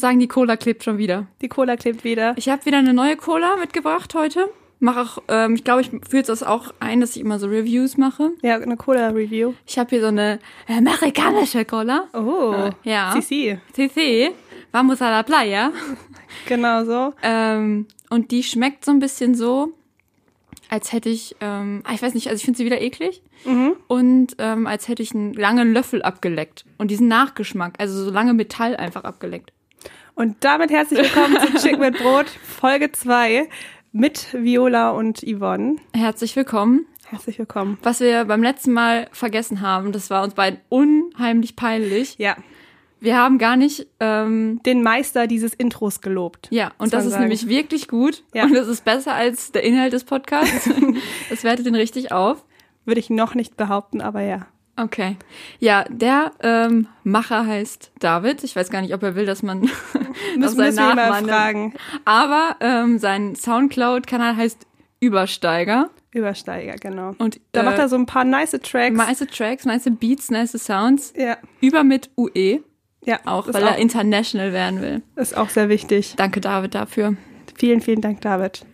muss sagen, die Cola klebt schon wieder. Die Cola klebt wieder. Ich habe wieder eine neue Cola mitgebracht heute. Mach auch, ähm, ich glaube, ich führe das auch ein, dass ich immer so Reviews mache. Ja, eine Cola-Review. Ich habe hier so eine amerikanische Cola. Oh, Äh, ja. Sisi. CC. Vamos a la playa. Genau so. Ähm, und die schmeckt so ein bisschen so, als hätte ich, ähm, ah, ich weiß nicht, also ich finde sie wieder eklig. Und ähm, als hätte ich einen langen Löffel abgeleckt. Und diesen Nachgeschmack, also so lange Metall einfach abgeleckt. Und damit herzlich willkommen zu Chick mit Brot, Folge 2 mit Viola und Yvonne. Herzlich willkommen. Herzlich willkommen. Was wir beim letzten Mal vergessen haben, das war uns beiden unheimlich peinlich. Ja, Wir haben gar nicht, ähm, den Meister dieses Intros gelobt. ja, und das ist sagen. nämlich wirklich gut. Ja. Und das ist besser als der Inhalt des Podcasts. das wertet den richtig auf. Würde ich noch nicht behaupten, aber ja. Okay. Ja, der ähm, Macher heißt David. Ich weiß gar nicht, ob er will, dass man Müssen, seinen müssen wir mal Nachnamen nennt. fragen. Aber ähm, sein Soundcloud-Kanal heißt Übersteiger. Übersteiger, genau. Und Da äh, macht er so ein paar nice Tracks. nice Tracks, nice Beats, nice Sounds. ja, Über mit UE. ja. Auch, weil auch, er international werden will. ist auch sehr wichtig. Danke, David, dafür. Vielen, vielen Dank, David.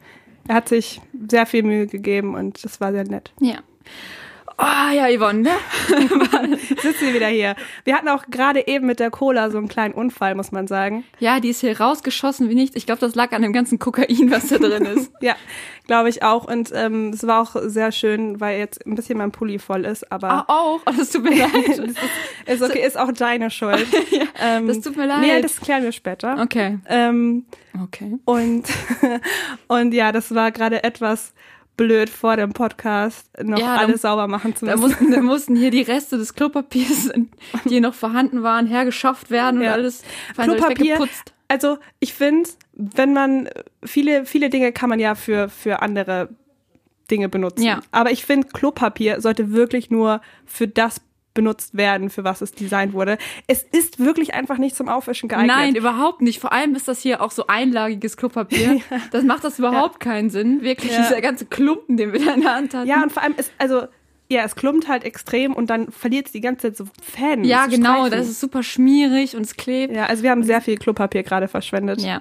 Er hat sich sehr viel Mühe gegeben und das war sehr nett. Ja. Oh, ja, Yvonne, ne? Sitzen wir wieder hier. Wir hatten auch gerade eben mit der Cola so einen kleinen Unfall, muss man sagen. Ja, die ist hier rausgeschossen wie nichts. Ich glaube, das lag an dem ganzen Kokain, was da drin ist. Ja, glaube ich auch. Und ähm, es war auch sehr schön, weil jetzt ein bisschen mein Pulli voll ist, aber Ah, auch? Oh, das tut mir leid. ist okay, ist auch deine Schuld. ähm, das tut mir leid. Nee, das klären wir später. Okay. Ähm, Okay. und, und ja, das war gerade etwas blöd vor dem Podcast, noch Ja, da- alles sauber machen zu Da müssen. mussten, da mussten hier die Reste des Klopapiers, die noch vorhanden waren, hergeschafft werden Ja. und alles Klopapier, weggeputzt. also ich finde, wenn man viele, viele Dinge kann man ja für, für andere Dinge benutzen. Ja. Aber ich finde, Klopapier sollte wirklich nur für das benutzt werden, für was es designt wurde. Es ist wirklich einfach nicht zum Aufwischen geeignet. Nein, überhaupt nicht. Vor allem ist das hier auch so einlagiges Klopapier. Das macht das überhaupt keinen Sinn. Wirklich, Ja. dieser ganze Klumpen, den wir da in der Hand hatten. Ja, und vor allem ist, also, ja, es klumpt halt extrem und dann verliert es die ganze Zeit so Fäden. ja genau. Streifen. Das ist super schmierig und es klebt. ja, also wir haben sehr viel Klopapier gerade verschwendet. Ja.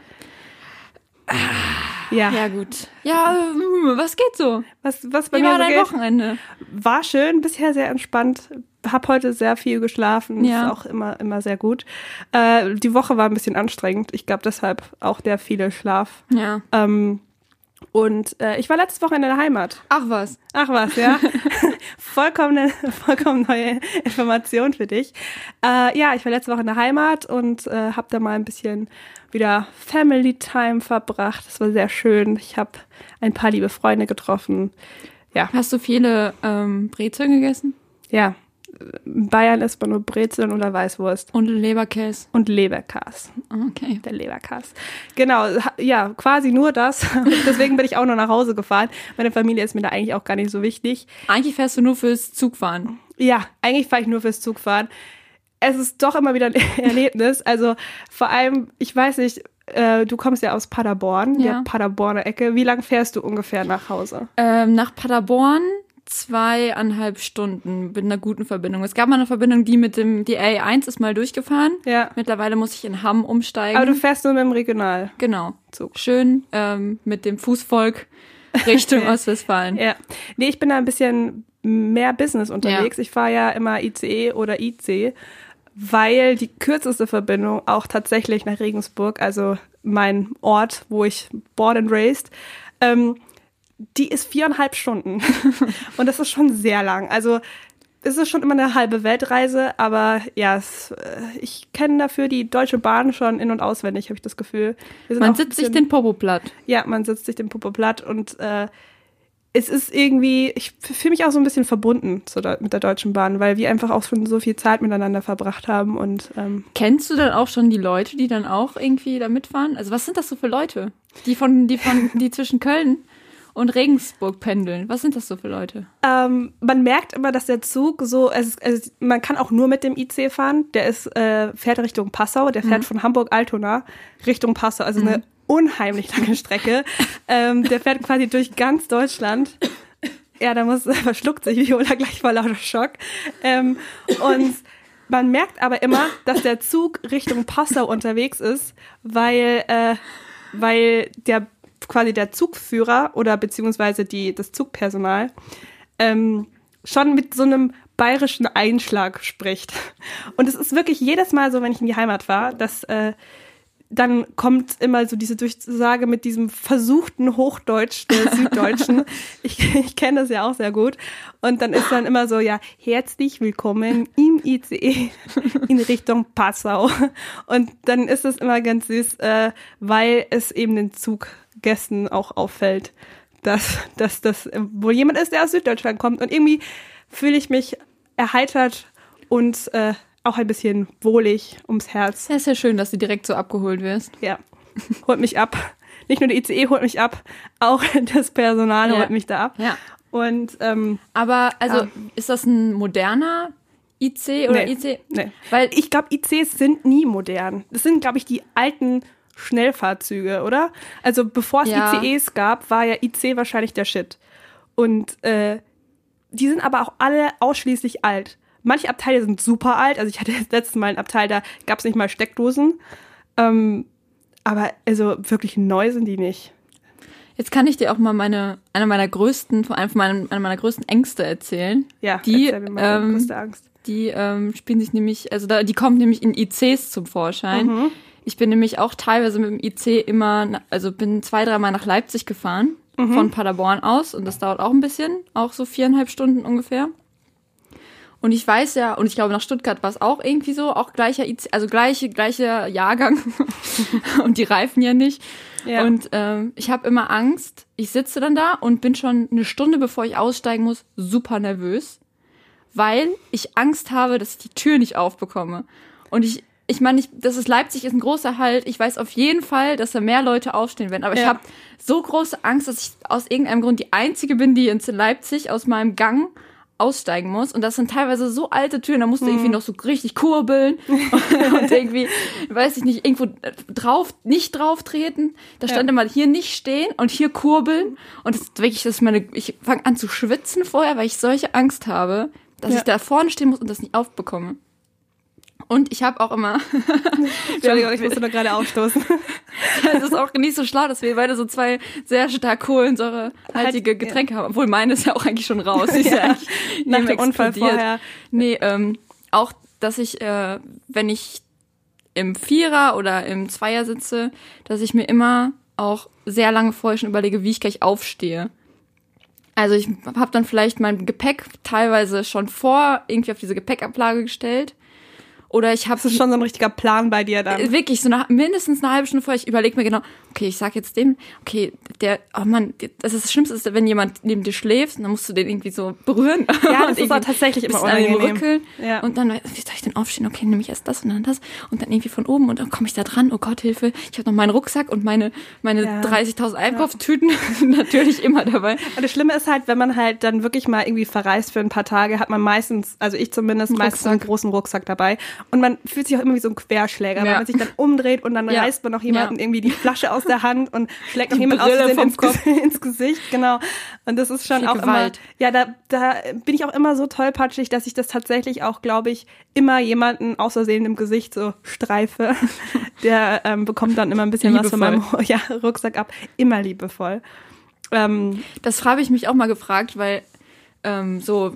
Ja. Ja, gut. Ja, ähm, was geht so? Was, was bei Wie mir war so dein geht, Wochenende? war schön, bisher sehr entspannt. Hab heute sehr viel geschlafen, Ja. ist auch immer, immer sehr gut. Äh, die Woche war ein bisschen anstrengend. Ich glaube deshalb auch der viele Schlaf. Ja. Ähm, und äh, ich war letztes Woche in der Heimat. Ach was. Ach was, ja. vollkommen, vollkommen neue Information für dich. Äh, ja, ich war letzte Woche in der Heimat und äh, habe da mal ein bisschen wieder Family Time verbracht. Das war sehr schön. Ich habe ein paar liebe Freunde getroffen. Ja, Hast du viele ähm, Brezeln gegessen? ja. In Bayern isst man nur Brezeln oder Weißwurst Und Leberkäse. und Leberkas. Okay. Der Leberkas. Genau, ja, quasi nur das. Deswegen bin ich auch nur nach Hause gefahren. Meine Familie ist mir da eigentlich auch gar nicht so wichtig. Eigentlich fährst du nur fürs Zugfahren. Ja, eigentlich fahre ich nur fürs Zugfahren. Es ist doch immer wieder ein Erlebnis. Also vor allem, ich weiß nicht, äh, du kommst ja aus Paderborn, Ja. der Paderborner Ecke. Wie lang fährst du ungefähr nach Hause? Ähm, nach Paderborn zweieinhalb Stunden mit einer guten Verbindung. Es gab mal eine Verbindung, die mit dem, die A1 ist mal durchgefahren. Ja. Mittlerweile muss ich in Hamm umsteigen. Aber du fährst nur mit dem Regionalzug. genau. Schön ähm, mit dem Fußvolk Richtung Ostwestfalen. Ja. Nee, ich bin da ein bisschen mehr Business unterwegs. Ich fahre ja immer ICE oder IC, weil die kürzeste Verbindung auch tatsächlich nach Regensburg, also mein Ort, wo ich born and raised, ähm, die ist viereinhalb Stunden. Und das ist schon sehr lang. Also es ist schon immer eine halbe Weltreise, aber ja, es, äh, ich kenne dafür die Deutsche Bahn schon in- und auswendig, habe ich das Gefühl. Man sitzt sich bisschen- den Popo platt. ja, man sitzt sich den Popo platt und äh, es ist irgendwie, ich fühle mich auch so ein bisschen verbunden zu mit der Deutschen Bahn, weil wir einfach auch schon so viel Zeit miteinander verbracht haben und ähm, Kennst du dann auch schon die Leute, die dann auch irgendwie da mitfahren? Also was sind das so für Leute? Die von, die von, die zwischen Köln und Regensburg pendeln. Was sind das so für Leute? ähm, man merkt immer, dass der Zug so, es, es, man kann auch nur mit dem IC fahren, der ist, äh, fährt Richtung Passau, der fährt von Hamburg-Altona Richtung Passau, also eine unheimlich lange Strecke. ähm, der fährt quasi durch ganz Deutschland. Ja, da muss, verschluckt sich Viola gleich vor lauter Schock. Ähm, und man merkt aber immer, dass der Zug Richtung Passau unterwegs ist, weil, äh, weil der quasi der Zugführer oder beziehungsweise die, das Zugpersonal ähm, schon mit so einem bayerischen Einschlag spricht. Und es ist wirklich jedes Mal so, wenn ich in die Heimat war, dass äh, dann kommt immer so diese Durchsage mit diesem versuchten Hochdeutsch der Süddeutschen. ich, ich kenne das ja auch sehr gut. Und dann ist dann immer so, ja, herzlich willkommen im ICE in Richtung Passau. Und dann ist es immer ganz süß, äh, weil es eben den Zuggästen auch auffällt, dass, dass das wohl jemand ist, der aus Süddeutschland kommt. Und irgendwie fühle ich mich erheitert und äh, auch ein bisschen wohlig ums Herz. Ja, ist ja schön, dass du direkt so abgeholt wirst. Ja, holt mich ab. Nicht nur der ICE holt mich ab, auch das Personal ja. holt mich da ab. Ja. Und ähm, aber also ja. ist das ein moderner IC oder nee, IC? Nee. Weil ich glaube, ICs sind nie modern. Das sind, glaube ich, die alten Schnellfahrzeuge, oder? Also bevor es ja. ICEs gab, war ja IC wahrscheinlich der Shit. Und äh, die sind aber auch alle ausschließlich alt. Manche Abteile sind super alt. Also ich hatte das letzte Mal ein Abteil, da gab es nicht mal Steckdosen. Ähm, aber also wirklich neu sind die nicht. Jetzt kann ich dir auch mal meine, eine meiner größten, vor allem von meinen, einer meiner größten Ängste erzählen. Ja, die, ähm, größte Angst. Die ähm, spielen sich nämlich, also da, die kommt nämlich in ICs zum Vorschein. Mhm. Ich bin nämlich auch teilweise mit dem IC immer, also bin zwei, dreimal nach Leipzig gefahren, mhm. von Paderborn aus. Und das dauert auch ein bisschen, auch so viereinhalb Stunden ungefähr. Und ich weiß ja, und ich glaube, nach Stuttgart war es auch irgendwie so, auch gleicher IC, also gleiche, gleicher Jahrgang und die reifen ja nicht. Ja. Und ähm, ich habe immer Angst. Ich sitze dann da und bin schon eine Stunde, bevor ich aussteigen muss, super nervös, weil ich Angst habe, dass ich die Tür nicht aufbekomme. Und ich, ich meine, ich, das ist Leipzig ist ein großer Halt. Ich weiß auf jeden Fall, dass da mehr Leute aufstehen werden. Aber ja. ich habe so große Angst, dass ich aus irgendeinem Grund die Einzige bin, die in Leipzig aus meinem Gang aussteigen muss. Und das sind teilweise so alte Türen, da musst du mhm. irgendwie noch so richtig kurbeln und, irgendwie, weiß ich nicht, irgendwo drauf, nicht drauf treten. Da stand ja. immer hier nicht stehen und hier kurbeln. Und das ist wirklich, das ist meine, ich fange an zu schwitzen vorher, weil ich solche Angst habe, dass ja. ich da vorne stehen muss und das nicht aufbekomme. Und ich habe auch immer. Entschuldigung, ich musste nur gerade aufstoßen. es ist auch nicht so schlau, dass wir beide so zwei sehr stark kohlensäurehaltige halt, Getränke haben. Obwohl meine ist ja auch eigentlich schon raus. Die ist ja, ja nach dem Unfall vorher. Nee, ähm, auch, dass ich, äh, wenn ich im Vierer oder im Zweier sitze, dass ich mir immer auch sehr lange vorher schon überlege, wie ich gleich aufstehe. Also ich habe dann vielleicht mein Gepäck teilweise schon vor irgendwie auf diese Gepäckablage gestellt oder ich habe. Das ist schon so ein richtiger Plan bei dir dann. Wirklich, so nach, mindestens eine halbe Stunde vorher. Ich überlege mir genau, okay, ich sag jetzt dem, okay, der, oh Mann, das ist das Schlimmste, ist, wenn jemand neben dir schläft, dann musst du den irgendwie so berühren. Ja, das ist auch tatsächlich immer unangenehm. Ja. Und dann, wie soll ich denn aufstehen? Okay, nehme ich erst das und dann das. Und dann irgendwie von oben und dann komme ich da dran. Oh Gott, Hilfe. Ich habe noch meinen Rucksack und meine, meine ja. 30.000 Einkaufstüten ja. natürlich immer dabei. Und das Schlimme ist halt, wenn man halt dann wirklich mal irgendwie verreist für ein paar Tage, hat man meistens, also ich zumindest, meistens einen großen Rucksack dabei. Und man fühlt sich auch immer wie so ein Querschläger, ja. weil man sich dann umdreht und dann reißt man noch jemanden irgendwie die Flasche aus der Hand und schlägt noch jemand aus ins, Kopf. ins Gesicht, genau. Und das ist schon Viel auch Gewalt. immer, ja, da, da bin ich auch immer so tollpatschig, dass ich das tatsächlich auch, glaube ich, immer jemanden außersehen im Gesicht so streife. Der ähm, bekommt dann immer ein bisschen liebevoll. was von meinem ja, Rucksack ab. Immer liebevoll. Ähm, das habe ich mich auch mal gefragt, weil ähm, so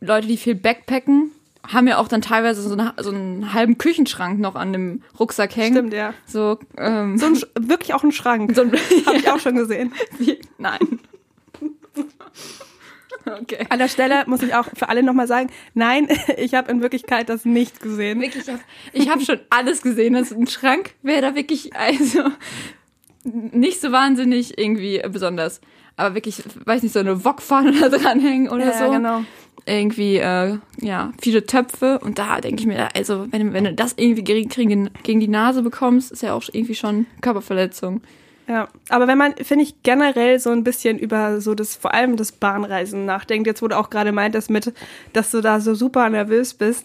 Leute, die viel Backpacken, haben ja auch dann teilweise so, eine, so einen halben Küchenschrank noch an dem Rucksack hängen. Stimmt, ja. So, ähm, so ein, wirklich auch ein Schrank. So ein, Hab ich auch schon gesehen. Wie? Nein. Okay. An der Stelle muss ich auch für alle nochmal sagen, nein, ich habe in Wirklichkeit das nicht gesehen. Wirklich, ich habe hab schon alles gesehen. Das ist ein Schrank wäre da wirklich, also nicht so wahnsinnig irgendwie besonders. Aber wirklich, weiß nicht, so eine Wokpfanne da dranhängen oder ja, so. Ja, genau irgendwie äh, ja viele Töpfe und da denke ich mir, also wenn, wenn du das irgendwie gegen, gegen die Nase bekommst, ist ja auch irgendwie schon Körperverletzung. Ja, aber wenn man, finde ich, generell so ein bisschen über so das, vor allem das Bahnreisen nachdenkt, jetzt wurde auch gerade meint, dass mit, dass du da so super nervös bist,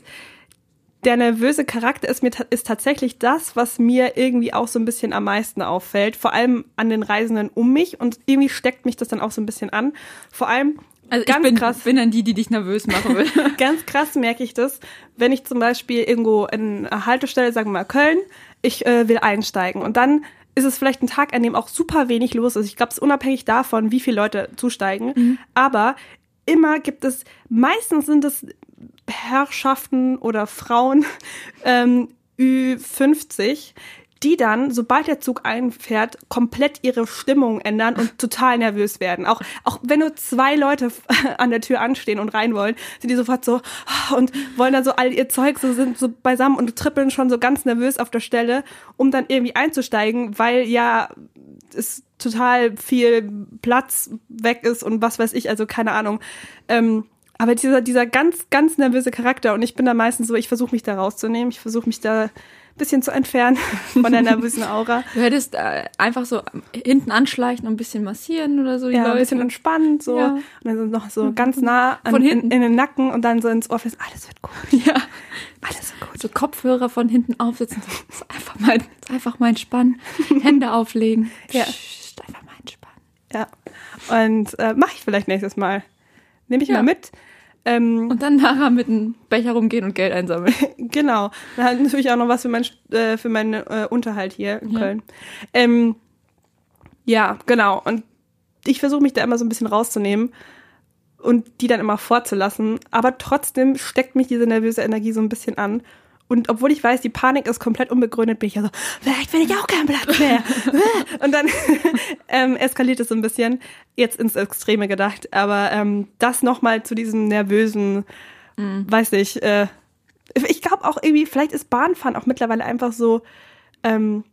der nervöse Charakter ist mir ist tatsächlich das, was mir irgendwie auch so ein bisschen am meisten auffällt, vor allem an den Reisenden um mich und irgendwie steckt mich das dann auch so ein bisschen an. Vor allem, Also Ganz ich bin, krass. bin dann die, die dich nervös machen will. Ganz krass merke ich das, wenn ich zum Beispiel irgendwo in einer Haltestelle, sagen wir mal Köln, ich äh, will einsteigen und dann ist es vielleicht ein Tag, an dem auch super wenig los ist. Ich glaube, es ist unabhängig davon, wie viele Leute zusteigen. Aber immer gibt es, meistens sind es Herrschaften oder Frauen ähm, Ü50, die dann, sobald der Zug einfährt, komplett ihre Stimmung ändern und total nervös werden. Auch, auch wenn nur zwei Leute an der Tür anstehen und rein wollen, sind die sofort so und wollen dann so all ihr Zeug, so sind so beisammen und trippeln schon so ganz nervös auf der Stelle, um dann irgendwie einzusteigen, weil ja es total viel Platz weg ist und was weiß ich, also keine Ahnung. Ähm, aber dieser, dieser ganz, ganz nervöse Charakter und ich bin da meistens so, ich versuche mich da rauszunehmen, ich versuche mich da bisschen zu entfernen von der nervösen Aura. Du hättest äh, einfach so hinten anschleichen und ein bisschen massieren oder so Ja, ein bisschen entspannt so Ja. und dann noch so ganz nah an, Von in, hinten. in den Nacken und dann so ins Ohr flüstern, alles wird gut, ja. alles wird gut. So Kopfhörer von hinten aufsetzen. So, einfach mal, einfach mal entspannen. Hände auflegen. Ja. Psst, einfach mal entspannen. Ja. Und äh, mache ich vielleicht nächstes Mal. Nehme ich Ja. mal mit. Ähm, Und dann nachher mit einem Becher rumgehen und Geld einsammeln. Genau. Dann natürlich auch noch was für, mein, äh, für meinen äh, Unterhalt hier in Ja. Köln. Ähm, ja, genau. Und ich versuche mich da immer so ein bisschen rauszunehmen und die dann immer vorzulassen. Aber trotzdem steckt mich diese nervöse Energie so ein bisschen an. Und obwohl ich weiß, die Panik ist komplett unbegründet, bin ich ja so, vielleicht will ich auch keinen Platz mehr. und dann ähm, eskaliert es so ein bisschen, jetzt ins Extreme gedacht. Aber ähm, das nochmal zu diesem nervösen, weiß nicht, äh, ich glaube auch irgendwie, vielleicht ist Bahnfahren auch mittlerweile einfach so, ähm,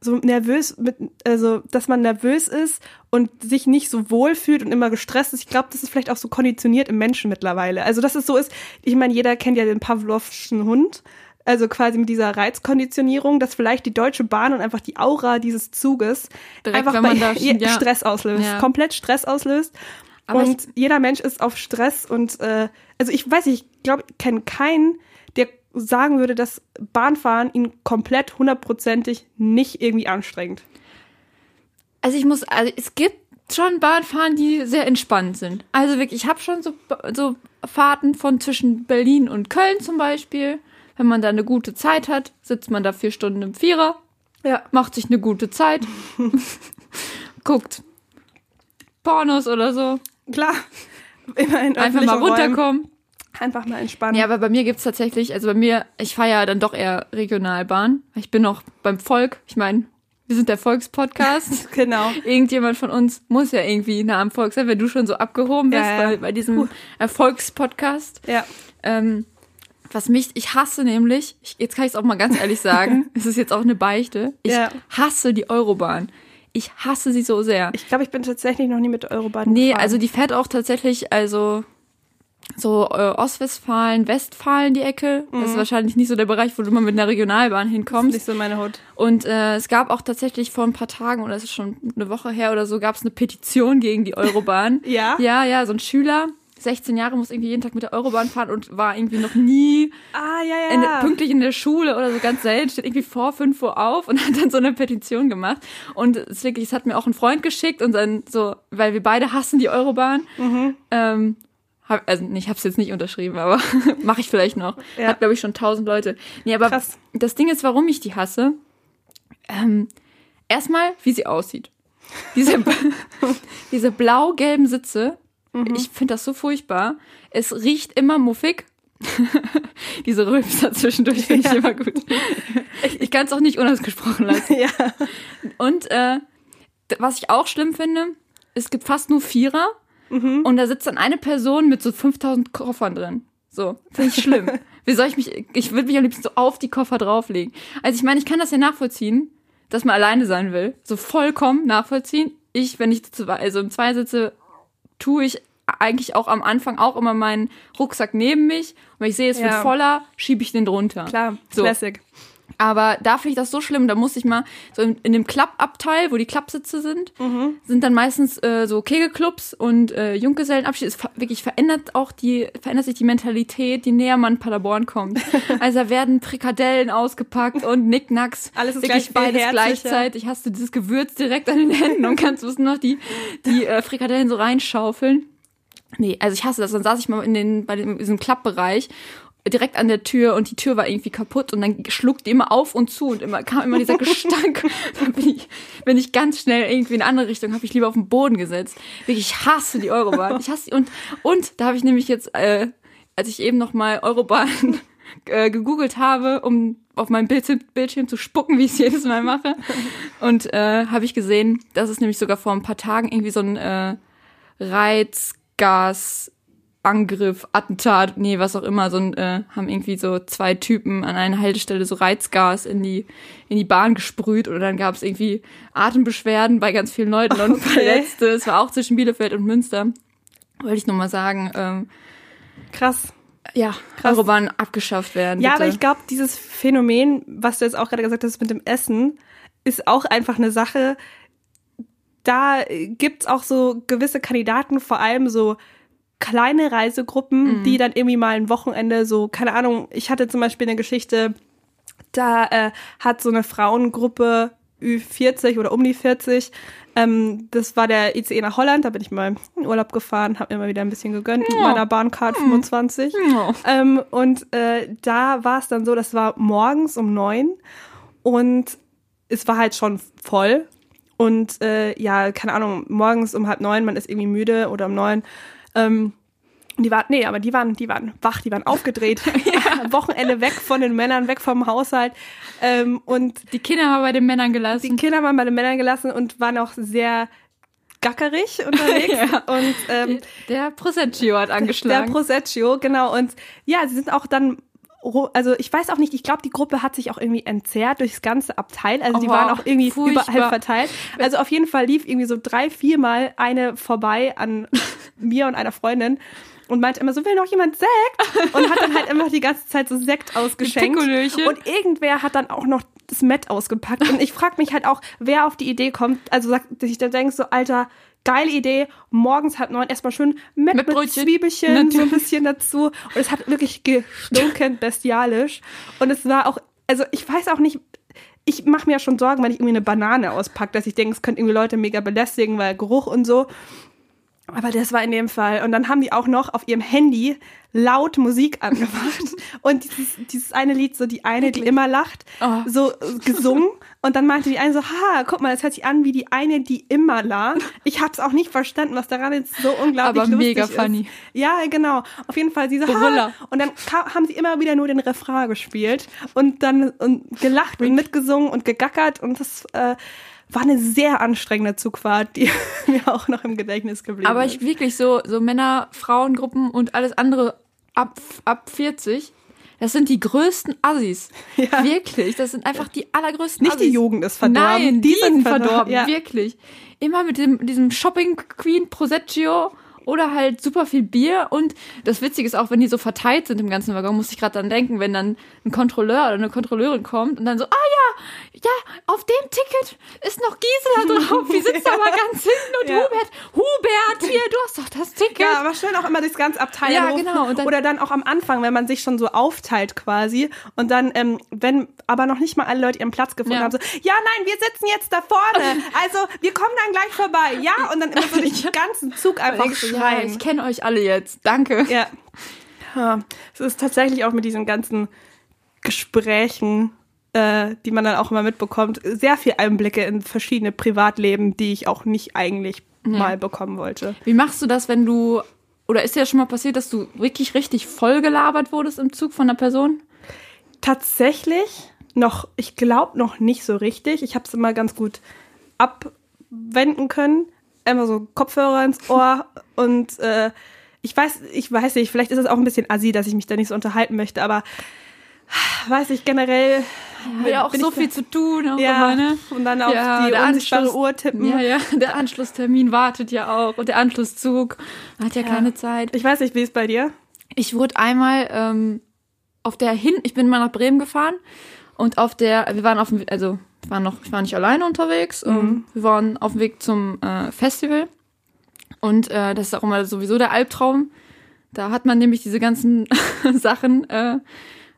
so nervös, mit, also dass man nervös ist und sich nicht so wohl fühlt und immer gestresst ist. Ich glaube, das ist vielleicht auch so konditioniert im Menschen mittlerweile. Also dass es so ist, ich meine, jeder kennt ja den Pavlovschen Hund. Also quasi mit dieser Reizkonditionierung, dass vielleicht die Deutsche Bahn und einfach die Aura dieses Zuges Direkt, einfach bei da- ja. Stress auslöst, Ja. komplett Stress auslöst. Aber und jeder Mensch ist auf Stress und äh, also ich weiß nicht, ich glaube, ich kenne keinen, der sagen würde, dass Bahnfahren ihn komplett hundertprozentig nicht irgendwie anstrengt. Also ich muss, also es gibt schon Bahnfahren, die sehr entspannt sind. Also wirklich, ich habe schon so, so Fahrten von zwischen Berlin und Köln zum Beispiel. Wenn man da eine gute Zeit hat, sitzt man da vier Stunden im Vierer, Ja. macht sich eine gute Zeit, guckt Pornos oder so, Klar. Immer in einfach mal öffentlichen Räumen. runterkommen. Einfach mal entspannen. Ja, aber bei mir gibt's tatsächlich, also bei mir, ich fahre ja dann doch eher Regionalbahn. Ich bin noch beim Volk. Ich meine, wir sind der Volkspodcast. Genau. Irgendjemand von uns muss ja irgendwie nah am Volk sein, wenn du schon so abgehoben bist Ja, ja. Bei, bei diesem Erfolgspodcast. Ja. Ähm, was mich, ich hasse nämlich, ich, jetzt kann ich es auch mal ganz ehrlich sagen, es ist jetzt auch eine Beichte, ich Ja. hasse die Eurobahn. Ich hasse sie so sehr. Ich glaube, ich bin tatsächlich noch nie mit der Eurobahn Nee, gefahren. also die fährt auch tatsächlich, also so äh, Ostwestfalen, Westfalen die Ecke. Das ist wahrscheinlich nicht so der Bereich, wo du mal mit einer Regionalbahn hinkommst. nicht so meine Haut. Und äh, es gab auch tatsächlich vor ein paar Tagen, oder es ist schon eine Woche her oder so, gab es eine Petition gegen die Eurobahn. Ja? Ja, ja, so ein Schüler, 16 Jahre, muss irgendwie jeden Tag mit der Eurobahn fahren und war irgendwie noch nie Ah, ja, in, ja. pünktlich in der Schule oder so ganz selten, steht irgendwie vor 5 Uhr auf und hat dann so eine Petition gemacht. Und es ist wirklich, es hat mir auch ein Freund geschickt und dann so, weil wir beide hassen die Eurobahn. Mhm. Ähm, hab, also ich habe es jetzt nicht unterschrieben, aber mache ich vielleicht noch. Ja. Hat glaube ich schon tausend Leute. Nee, aber Krass. das Ding ist, warum ich die hasse. Ähm, erstmal, wie sie aussieht. Diese, diese blau-gelben Sitze, Mhm. ich finde das so furchtbar. Es riecht immer muffig. Diese Rülpser zwischendurch finde ich Ja. immer gut. Ich, ich kann es auch nicht unausgesprochen lassen. ja. Und äh, was ich auch schlimm finde, es gibt fast nur Vierer Mhm. und da sitzt dann eine Person mit so 5000 Koffern drin. So, finde ich schlimm. Wie soll ich mich, ich würde mich am liebsten so auf die Koffer drauflegen. Also ich meine, ich kann das ja nachvollziehen, dass man alleine sein will. So vollkommen nachvollziehen. Ich, wenn ich zwei, also im Zwei sitze, tue ich eigentlich auch am Anfang auch immer meinen Rucksack neben mich. Und wenn ich sehe, es wird Ja. voller, schiebe ich den drunter. Klar, So. Classic. Aber da finde ich das so schlimm, da muss ich mal so in, in dem Klappabteil, wo die Klappsitze sind, Mhm. sind dann meistens äh, so Kegelclubs und äh, Junggesellenabschied. Es ver wirklich verändert auch die, verändert sich die Mentalität, je näher man Paderborn kommt. also da werden Frikadellen ausgepackt und Nicknacks. Alles ist wirklich gleich beides gleichzeitig. Hast du dieses Gewürz direkt an den Händen und kannst bloß noch die, die äh, Frikadellen so reinschaufeln. Nee, also ich hasse das. Dann saß ich mal in den, bei dem, diesem Klappbereich direkt an der Tür und die Tür war irgendwie kaputt und dann schluckte immer auf und zu und immer kam immer dieser Gestank. dann bin ich, bin ich ganz schnell irgendwie in eine andere Richtung, habe ich lieber auf den Boden gesetzt. Wirklich, ich hasse die Eurobahn. Ich hasse die. Und, und da habe ich nämlich jetzt, äh, als ich eben noch mal Eurobahn äh, gegoogelt habe, um auf meinem Bildschirm, Bildschirm zu spucken, wie ich es jedes Mal mache. Und äh, habe ich gesehen, dass es nämlich sogar vor ein paar Tagen irgendwie so ein äh, Reizgas Angriff, Attentat, nee, was auch immer, so ein, äh, haben irgendwie so zwei Typen an einer Haltestelle so Reizgas in die, in die Bahn gesprüht und dann gab es irgendwie Atembeschwerden bei ganz vielen Leuten und okay. Verletzte. Es war auch zwischen Bielefeld und Münster. Wollte ich nur mal sagen. Ähm, Krass. Ja, Krass. Eurobahn abgeschafft werden. Ja, bitte. aber ich glaube, dieses Phänomen, was du jetzt auch gerade gesagt hast mit dem Essen, ist auch einfach eine Sache. Da gibt's auch so gewisse Kandidaten, vor allem so kleine Reisegruppen, mhm. die dann irgendwie mal ein Wochenende so, keine Ahnung, ich hatte zum Beispiel eine Geschichte, da äh, hat so eine Frauengruppe Ü40 oder um die 40. Ähm, das war der ICE nach Holland, da bin ich mal in Urlaub gefahren, habe mir mal wieder ein bisschen gegönnt mit meiner Bahncard 25. Oh. Ähm, und äh, da war es dann so, das war morgens um neun und es war halt schon voll. Und äh, ja, keine Ahnung, morgens um halb neun, man ist irgendwie müde oder um neun ähm, die waren, nee, aber die waren, die waren wach, die waren aufgedreht. ja. Wochenende weg von den Männern, weg vom Haushalt. Ähm, und die Kinder waren bei den Männern gelassen. Die Kinder waren bei den Männern gelassen und waren auch sehr gackerig unterwegs. ja. Und ähm, der Proseccio hat angeschlagen. Der Proseccio, genau. Und ja, sie sind auch dann also ich weiß auch nicht, ich glaube, die Gruppe hat sich auch irgendwie entzerrt durchs ganze Abteil. Also die oh, waren auch irgendwie furchtbar. überall verteilt. Also auf jeden Fall lief irgendwie so drei, viermal eine vorbei an mir und einer Freundin und meinte immer so, will noch jemand Sekt? Und hat dann halt immer die ganze Zeit so Sekt ausgeschenkt. Und irgendwer hat dann auch noch das Met ausgepackt. Und ich frage mich halt auch, wer auf die Idee kommt, also sagt, dass ich dann denke so, Alter, geile Idee. Morgens halb neun erstmal schön mit, mit, mit Zwiebelchen Natürlich. so ein bisschen dazu. Und es hat wirklich gestunken bestialisch. Und es war auch, also ich weiß auch nicht, ich mache mir ja schon Sorgen, wenn ich irgendwie eine Banane auspacke, dass ich denke, es könnte irgendwie Leute mega belästigen, weil Geruch und so. Aber das war in dem Fall. Und dann haben die auch noch auf ihrem Handy laut Musik angemacht und dieses, dieses eine Lied, so die eine, die immer lacht, oh. so gesungen. Und dann meinte die eine so, ha, guck mal, das hört sich an wie die eine, die immer lacht. Ich hab's auch nicht verstanden, was daran jetzt so unglaublich Aber mega funny. Ist. Ja, genau. Auf jeden Fall, sie so, ha. Und dann haben sie immer wieder nur den Refrain gespielt und dann und gelacht und mitgesungen und gegackert und das, äh, war eine sehr anstrengende Zugfahrt, die mir auch noch im Gedächtnis geblieben ist. Aber ich wirklich so, so Männer, Frauengruppen und alles andere ab, ab 40, das sind die größten Assis. Ja. Wirklich. Das sind einfach die allergrößten Nicht Assis. die Jugend ist verdorben. Nein, die, die sind verdorben. verdorben. Ja. Wirklich. Immer mit dem, diesem Shopping Queen Proseccio oder halt super viel Bier. Und das Witzige ist auch, wenn die so verteilt sind im ganzen Waggon, muss ich gerade dann denken, wenn dann ein Kontrolleur oder eine Kontrolleurin kommt und dann so, ah ja, ja, auf dem Ticket ist noch Gisela drauf. Die sitzt ja. aber ganz hinten und ja. Hubert, Hubert, hier, du hast doch das Ticket. Ja, aber schön auch immer das ganze Abteil. Ja, genau. Dann, oder dann auch am Anfang, wenn man sich schon so aufteilt quasi und dann, ähm, wenn aber noch nicht mal alle Leute ihren Platz gefunden ja. haben, so, ja, nein, wir sitzen jetzt da vorne. Also, wir kommen dann gleich vorbei. Ja, und dann immer so den ganzen Zug einfach ja, ich kenne euch alle jetzt. Danke. Ja. ja. Es ist tatsächlich auch mit diesen ganzen Gesprächen, äh, die man dann auch immer mitbekommt, sehr viel Einblicke in verschiedene Privatleben, die ich auch nicht eigentlich ja. mal bekommen wollte. Wie machst du das, wenn du, oder ist dir ja schon mal passiert, dass du wirklich richtig voll gelabert wurdest im Zug von einer Person? Tatsächlich noch, ich glaube noch nicht so richtig. Ich habe es immer ganz gut abwenden können immer so Kopfhörer ins Ohr und äh, ich weiß, ich weiß nicht, vielleicht ist es auch ein bisschen assi, dass ich mich da nicht so unterhalten möchte, aber weiß ich generell. Ja, ja auch so viel zu tun. Auch ja, immer, ne? und dann auf ja, die unsichtbare Uhr tippen. Ja, ja, der Anschlusstermin wartet ja auch und der Anschlusszug hat ja, ja. keine Zeit. Ich weiß nicht, wie ist bei dir? Ich wurde einmal ähm, auf der hin, ich bin mal nach Bremen gefahren und auf der, wir waren auf dem, also ich war noch, ich war nicht alleine unterwegs. Mhm. Wir waren auf dem Weg zum äh, Festival. Und äh, das ist auch immer sowieso der Albtraum. Da hat man nämlich diese ganzen Sachen äh,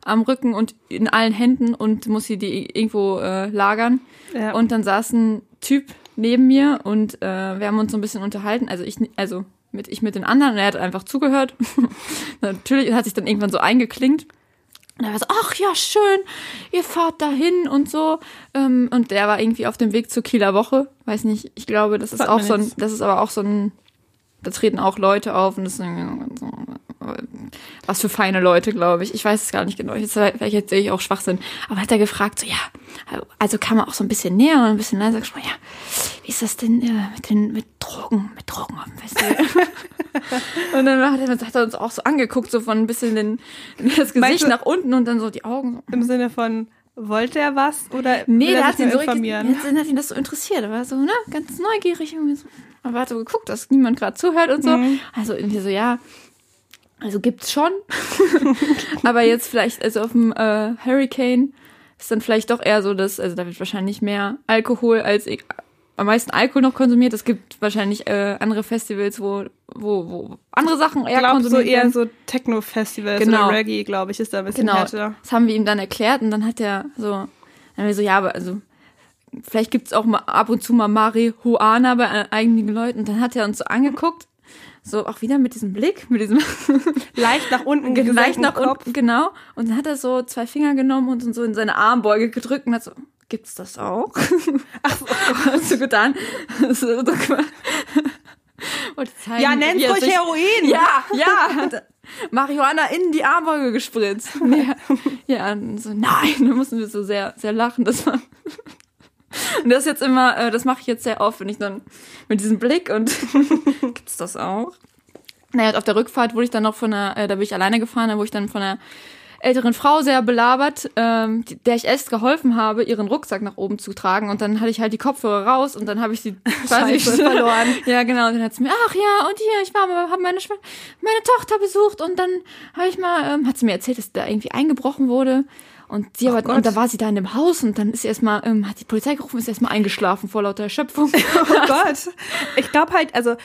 am Rücken und in allen Händen und muss sie die irgendwo äh, lagern. Ja. Und dann saß ein Typ neben mir und äh, wir haben uns so ein bisschen unterhalten. Also ich, also mit ich mit den anderen und er hat einfach zugehört. Natürlich hat sich dann irgendwann so eingeklinkt. Und er war so, ach ja, schön, ihr fahrt dahin und so. Ähm, und der war irgendwie auf dem Weg zur Kieler Woche. Weiß nicht, ich glaube, das ist auch so ein, das ist aber auch so ein, da treten auch Leute auf und das ist so, was für feine Leute, glaube ich. Ich weiß es gar nicht genau. Jetzt, vielleicht erzähle ich auch Schwachsinn. Aber hat er gefragt, so, ja, also kann man auch so ein bisschen näher und ein bisschen leiser gesprochen, ja, wie ist das denn äh, mit den, mit Drogen, mit Drogen auf dem Festival? und dann hat er, hat er uns auch so angeguckt, so von ein bisschen den, das Meinst Gesicht du- nach unten und dann so die Augen. So. Im Sinne von, wollte er was oder Nee, er hat ihn so informieren? jetzt hat ihn das so interessiert. Er war so, ne, ganz neugierig irgendwie so. Aber hat so geguckt, dass niemand gerade zuhört und so. Mhm. Also irgendwie so, ja, also gibt's schon. Aber jetzt vielleicht, also auf dem äh, Hurricane ist dann vielleicht doch eher so, dass, also da wird wahrscheinlich mehr Alkohol als ich, am meisten Alkohol noch konsumiert. Es gibt wahrscheinlich äh, andere Festivals, wo, wo, wo andere Sachen eher Ich glaube so konsumiert eher werden. so Techno-Festivals Genau. oder Reggae, glaube ich, ist da ein bisschen Genau, härter. das haben wir ihm dann erklärt und dann hat er so, dann haben wir so, ja, aber also vielleicht gibt's auch mal ab und zu mal Marihuana bei äh, einigen Leuten. Und dann hat er uns so angeguckt, so auch wieder mit diesem Blick, mit diesem Leicht nach unten leicht nach unten, genau. Und dann hat er so zwei Finger genommen und so in seine Armbeuge gedrückt und hat so, gibt's das auch? Ach so, hat so getan. So, so, und zeigen, Ja, er ruhig sich- Heroin. Ja, ja. Hat Marihuana in die Armbeuge gespritzt. Ja, ja und so, nein, da mussten wir so sehr, sehr lachen. Das war. Und das jetzt immer, äh, das mache ich jetzt sehr oft, wenn ich dann mit diesem Blick und gibt's das auch? Naja, und auf der Rückfahrt wurde ich dann noch von einer, äh, da bin ich alleine gefahren, da wurde ich dann von einer älteren Frau sehr belabert, ähm, der ich erst geholfen habe, ihren Rucksack nach oben zu tragen und dann hatte ich halt die Kopfhörer raus und dann habe ich sie quasi verloren. Ja, genau, und dann hat sie mir, ach ja, und hier, ich war mal, habe meine, meine Tochter besucht und dann habe ich mal, ähm, hat sie mir erzählt, dass da irgendwie eingebrochen wurde. Und sie aber, Gott. und da war sie da in dem Haus und dann ist sie erstmal, ähm, hat die Polizei gerufen, ist erstmal eingeschlafen vor lauter Erschöpfung. Oh Gott. Ich glaube halt, also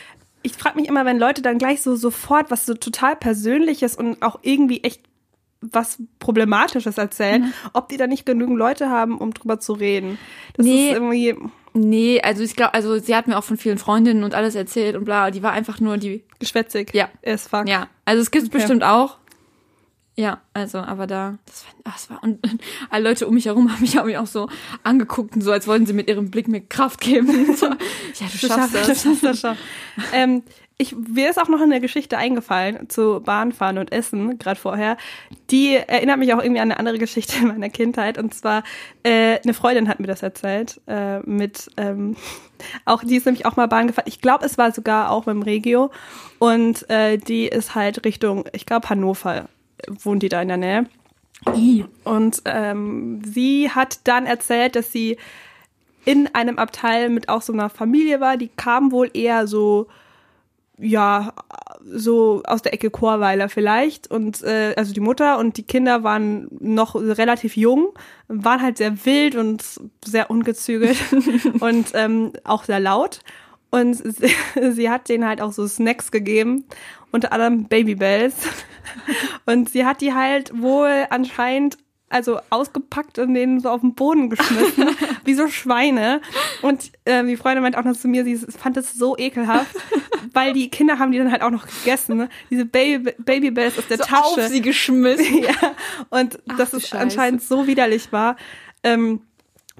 ich frage mich immer, wenn Leute dann gleich so sofort was so total Persönliches und auch irgendwie echt was Problematisches erzählen, ob die da nicht genügend Leute haben, um drüber zu reden. Das Nee. ist irgendwie, Nee, also ich glaube, also sie hat mir auch von vielen Freundinnen und alles erzählt und bla, die war einfach nur die, geschwätzig. Ja. As fuck. ja, also es gibt's Okay. bestimmt auch. Ja, also, aber da, das war, ach, das war und, und alle Leute um mich herum haben mich, haben mich auch so angeguckt und so, als wollten sie mit ihrem Blick mir Kraft geben. So, ja, du Du schaffst schaffst, du das. schaffst das schon. ähm, ich, mir ist auch noch eine Geschichte eingefallen zu Bahnfahren und Essen, gerade vorher. Die erinnert mich auch irgendwie an eine andere Geschichte in meiner Kindheit. Und zwar, äh, eine Freundin hat mir das erzählt. Äh, mit, ähm, auch die ist nämlich auch mal Bahn gefahren. Ich glaube, es war sogar auch dem Regio. Und äh, die ist halt Richtung, ich glaube, Hannover wohnt die da in der Nähe. I. Und ähm, sie hat dann erzählt, dass sie in einem Abteil mit auch so einer Familie war. Die kam wohl eher so, ja, so aus der Ecke Chorweiler vielleicht. Und äh, also die Mutter und die Kinder waren noch relativ jung, waren halt sehr wild und sehr ungezügelt und ähm, auch sehr laut. Und sie, sie hat denen halt auch so Snacks gegeben, unter anderem Babybells. Und sie hat die halt wohl anscheinend also ausgepackt und denen so auf den Boden geschmissen, wie so Schweine. Und äh, die Freundin meint auch noch zu mir, sie fand das so ekelhaft, weil die Kinder haben die dann halt auch noch gegessen. Ne? Diese Baby Babybells aus der So Tasche. auf sie geschmissen. ja, und Ach, dass es Scheiße. anscheinend so widerlich war. Ähm,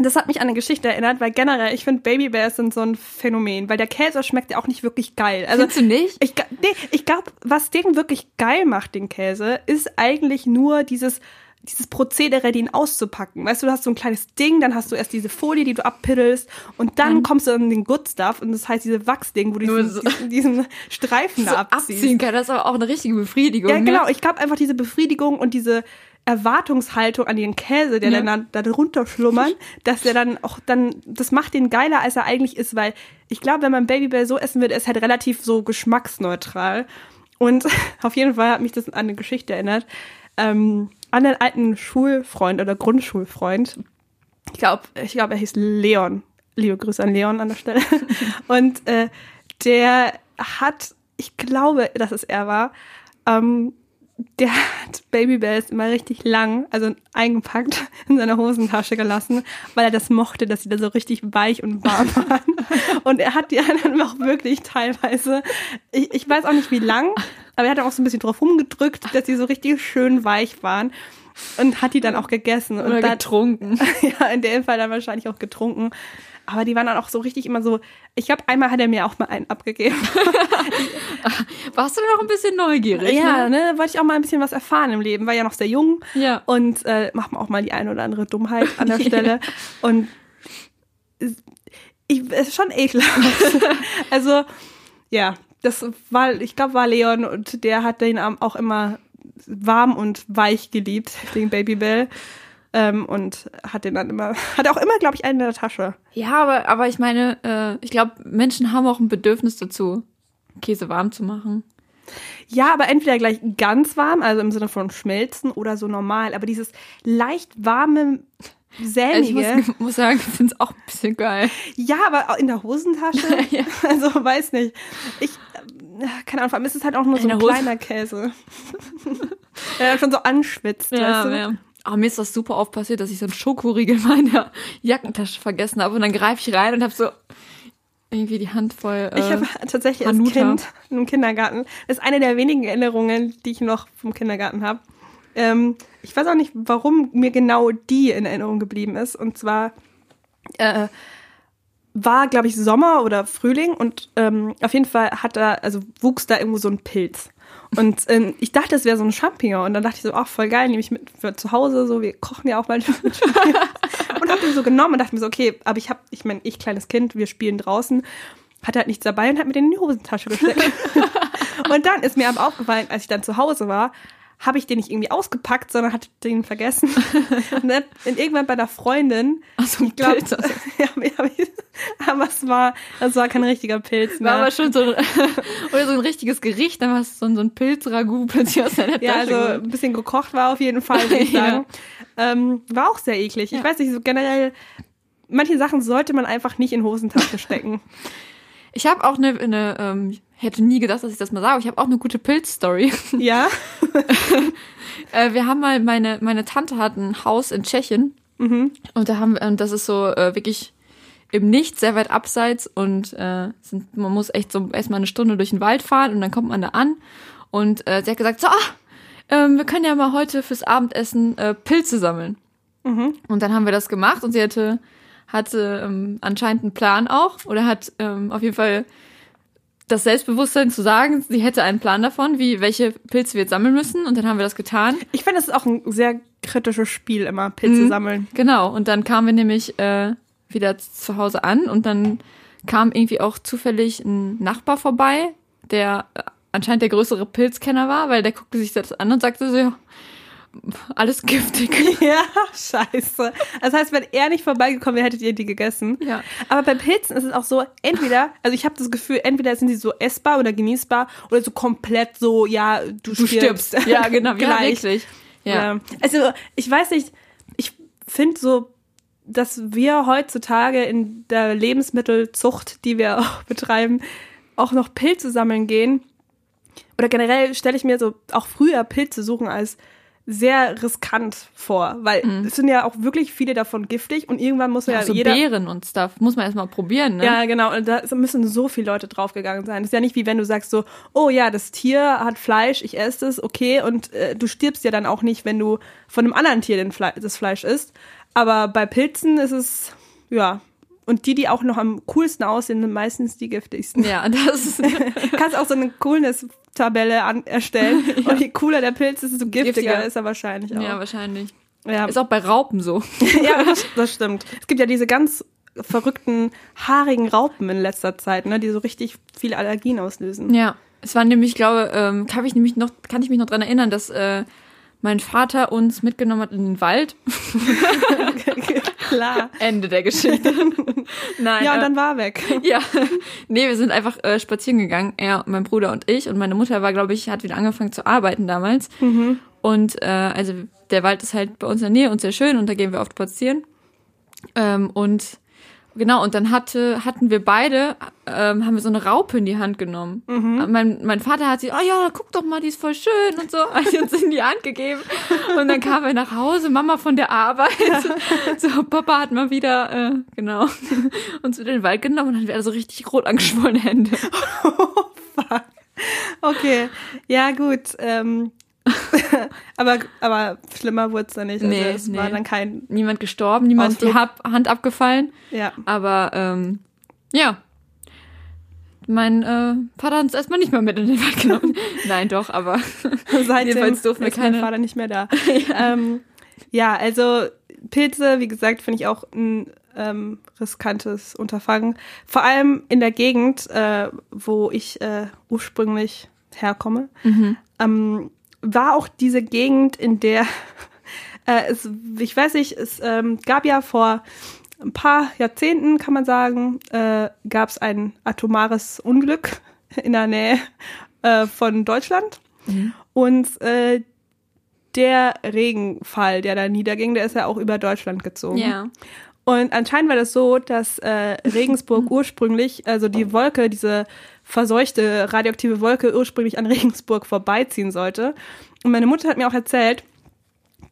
das hat mich an eine Geschichte erinnert, weil generell, ich finde Babybells sind so ein Phänomen, weil der Käse schmeckt ja auch nicht wirklich geil. Also Findest du nicht? ich, nee, ich glaube, was den wirklich geil macht, den Käse, ist eigentlich nur dieses, dieses Prozedere, den auszupacken. Weißt du, du hast so ein kleines Ding, dann hast du erst diese Folie, die du abpiddelst und dann kommst du an den Good Stuff und das heißt diese Wachsding, wo du diesen, so- diesen, diesen Streifen So da abziehst. abziehen kann, das ist aber auch eine richtige Befriedigung. Ja, genau. Ne? Ich glaube einfach diese Befriedigung und diese Erwartungshaltung an den Käse, der Ja. dann da drunter schlummern, dass der dann auch dann, das macht den geiler, als er eigentlich ist, weil ich glaube, wenn man Babybell so essen würde, ist halt relativ so geschmacksneutral. Und auf jeden Fall hat mich das an eine Geschichte erinnert. Ähm, an einen alten Schulfreund oder Grundschulfreund. Ich glaube, ich glaube, er hieß Leon. Liebe Grüße an Leon an der Stelle. Und äh, der hat, ich glaube, dass es er war, ähm, der hat Babybells immer richtig lang, also eingepackt in seiner Hosentasche gelassen, weil er das mochte, dass sie da so richtig weich und warm waren. Und er hat die anderen auch wirklich teilweise, ich, ich weiß auch nicht wie lang, aber er hat auch so ein bisschen drauf rumgedrückt, dass sie so richtig schön weich waren und hat die dann auch gegessen. Oder und dann, getrunken. ja, in dem Fall dann wahrscheinlich auch getrunken. Aber die waren dann auch so richtig immer so. Ich glaube, einmal hat er mir auch mal einen abgegeben. Warst du noch ein bisschen neugierig? ja, ne? ne, wollte ich auch mal ein bisschen was erfahren im Leben. War ja noch sehr jung. Ja. Und äh, macht man auch mal die eine oder andere Dummheit an der Stelle. Und ich, es ist schon ekelhaft. also, ja, das war, ich glaube, war Leon und der hat den auch immer warm und weich geliebt, den Babybell. Ähm, und hat den dann immer, hat auch immer, glaube ich, einen in der Tasche. Ja, aber, aber ich meine, äh, ich glaube, Menschen haben auch ein Bedürfnis dazu, Käse warm zu machen. Ja, aber entweder gleich ganz warm, also im Sinne von schmelzen oder so normal. Aber dieses leicht warme, Also ich sämige. muss, muss sagen, ich finde es auch ein bisschen geil. Ja, aber auch in der Hosentasche. Ja. Also weiß nicht. Ich, äh, keine Ahnung, vor allem ist es halt auch nur so In ein der Hose- kleiner Käse. Der dann schon so anschwitzt, weißt du? ja. Aber mir ist das super oft passiert, dass ich so einen Schokoriegel in meiner Jackentasche vergessen habe und dann greife ich rein und habe so irgendwie die Hand voll. Äh, Ich habe tatsächlich als. Kind im Kindergarten, das ist eine der wenigen Erinnerungen, die ich noch vom Kindergarten habe. Ähm, ich weiß auch nicht, warum mir genau die in Erinnerung geblieben ist. Und zwar äh, war, glaube ich, Sommer oder Frühling und ähm, auf jeden Fall hat da, also wuchs da irgendwo so ein Pilz. Und ähm, ich dachte, es wäre so ein Champignon. Und dann dachte ich so, ach, voll geil, nehme ich mit für zu Hause, so, wir kochen ja auch mal. Und hab den so genommen und dachte mir so, okay, aber ich habe, ich meine, ich kleines Kind, wir spielen draußen, hatte halt nichts dabei und hat mir den in die Hosentasche gesteckt. und dann ist mir aber aufgefallen, als ich dann zu Hause war, habe ich den nicht irgendwie ausgepackt, sondern hatte den vergessen. und dann in, irgendwann bei einer Freundin, Ach so ein ich glaube, Pilz. Also. ja, ja, aber es war, das war kein richtiger Pilz mehr. War aber schon so ein, oder so ein richtiges Gericht, da war es so ein, so ein Pilzragout plötzlich aus deiner Ja, Tasche. also ein bisschen gekocht war auf jeden Fall, würde ich Ja. sagen. ähm, war auch sehr eklig. Ich Ja. weiß nicht, so generell, manche Sachen sollte man einfach nicht in Hosentaschen stecken. ich habe auch eine, eine ähm, hätte nie gedacht, dass ich das mal sage, ich habe auch eine gute Pilz-Story. ja? Äh, wir haben mal, meine, meine Tante hat ein Haus in Tschechien. Mhm. Und da haben wir, und das ist so äh, wirklich im Nichts, sehr weit abseits und äh, sind, man muss echt so erstmal eine Stunde durch den Wald fahren und dann kommt man da an. Und äh, sie hat gesagt, so, ah, ähm, wir können ja mal heute fürs Abendessen äh, Pilze sammeln. Mhm. Und dann haben wir das gemacht und sie hatte, hatte ähm, anscheinend einen Plan auch oder hat ähm, auf jeden Fall das Selbstbewusstsein zu sagen, sie hätte einen Plan davon, wie welche Pilze wir jetzt sammeln müssen. Und dann haben wir das getan. Ich finde, das ist auch ein sehr kritisches Spiel, immer Pilze Mhm. sammeln. Genau, und dann kamen wir nämlich äh, wieder zu Hause an und dann kam irgendwie auch zufällig ein Nachbar vorbei, der äh, anscheinend der größere Pilzkenner war, weil der guckte sich das an und sagte so, ja, alles giftig. Ja, scheiße. Das heißt, wenn er nicht vorbeigekommen wäre, hättet ihr die gegessen. Ja. Aber bei Pilzen ist es auch so, entweder, also ich habe das Gefühl, entweder sind sie so essbar oder genießbar oder so komplett so, ja, du, Du stirbst. Ja, genau, Gleich. wirklich. Ja. Ja. Also, ich weiß nicht, ich finde so, dass wir heutzutage in der Lebensmittelzucht, die wir auch betreiben, auch noch Pilze sammeln gehen. Oder generell stelle ich mir so auch früher Pilze suchen als sehr riskant vor, weil es sind ja auch wirklich viele davon giftig und irgendwann muss ja, Mhm. Ja, so jeder Beeren und Stuff muss man erstmal probieren, ne? ja, genau. Und da müssen so viele Leute draufgegangen sein. Das ist ja nicht wie wenn du sagst so, oh ja, das Tier hat Fleisch, ich esse es, okay. Und äh, du stirbst ja dann auch nicht, wenn du von einem anderen Tier den Fle das Fleisch isst. Aber bei Pilzen ist es, ja. Und die, die auch noch am coolsten aussehen, sind meistens die giftigsten. Ja, das ist Kannst auch so eine Coolness-Tabelle erstellen. Und je cooler der Pilz ist, desto giftiger, Giftiger. ist er wahrscheinlich auch. ja wahrscheinlich. ja. Ist auch bei Raupen so. Ja, das, das stimmt. Es gibt ja diese ganz verrückten, haarigen Raupen in letzter Zeit, ne, die so richtig viele Allergien auslösen. Ja, es war nämlich, ich glaube, ähm, kann ich nämlich noch, kann ich mich noch dran erinnern, dass äh, mein Vater uns mitgenommen hat in den Wald. Klar. Ende der Geschichte. Nein. Ja, und äh, dann war er weg. Ja, nee, wir sind einfach äh, spazieren gegangen, er, mein Bruder und ich. Und meine Mutter war, glaube ich, hat wieder angefangen zu arbeiten damals. Und äh, also der Wald ist halt bei uns in der Nähe und sehr schön und da gehen wir oft spazieren. Ähm, und Genau, und dann hatte, hatten wir beide, ähm, haben wir so eine Raupe in die Hand genommen. Mhm. Mein, mein Vater hat sie, oh ja, guck doch mal, die ist voll schön und so, hat sie uns in die Hand gegeben. Und dann kamen wir nach Hause, Mama von der Arbeit. So, Papa hat mal wieder, äh, genau, uns mit in den Wald genommen und dann hatten wir also richtig rot angeschwollene Hände. Fuck. Okay, ja gut. Ähm, aber, aber schlimmer wurde es dann nicht. Also Nee, es war nee. dann kein. Niemand gestorben, niemand die Ausflug. Hab, Hand abgefallen. Ja. Aber ähm, ja. Mein äh, Vater hat uns erstmal nicht mal mit in den Wald genommen. Nein, doch, aber Seitdem Jedenfalls durften wir ist mein keine- Vater nicht mehr da. ja. Ähm, ja, also Pilze, wie gesagt, finde ich auch ein ähm, riskantes Unterfangen. Vor allem in der Gegend, äh, wo ich äh, ursprünglich herkomme, ähm, war auch diese Gegend, in der äh, es, ich weiß nicht, es ähm, gab ja vor ein paar Jahrzehnten, kann man sagen, äh, gab es ein atomares Unglück in der Nähe äh, von Deutschland. Und äh, der Regenfall, der da niederging, der ist ja auch über Deutschland gezogen. ja. Und anscheinend war das so, dass äh, Regensburg ursprünglich, also die Wolke, diese verseuchte radioaktive Wolke ursprünglich an Regensburg vorbeiziehen sollte. Und meine Mutter hat mir auch erzählt,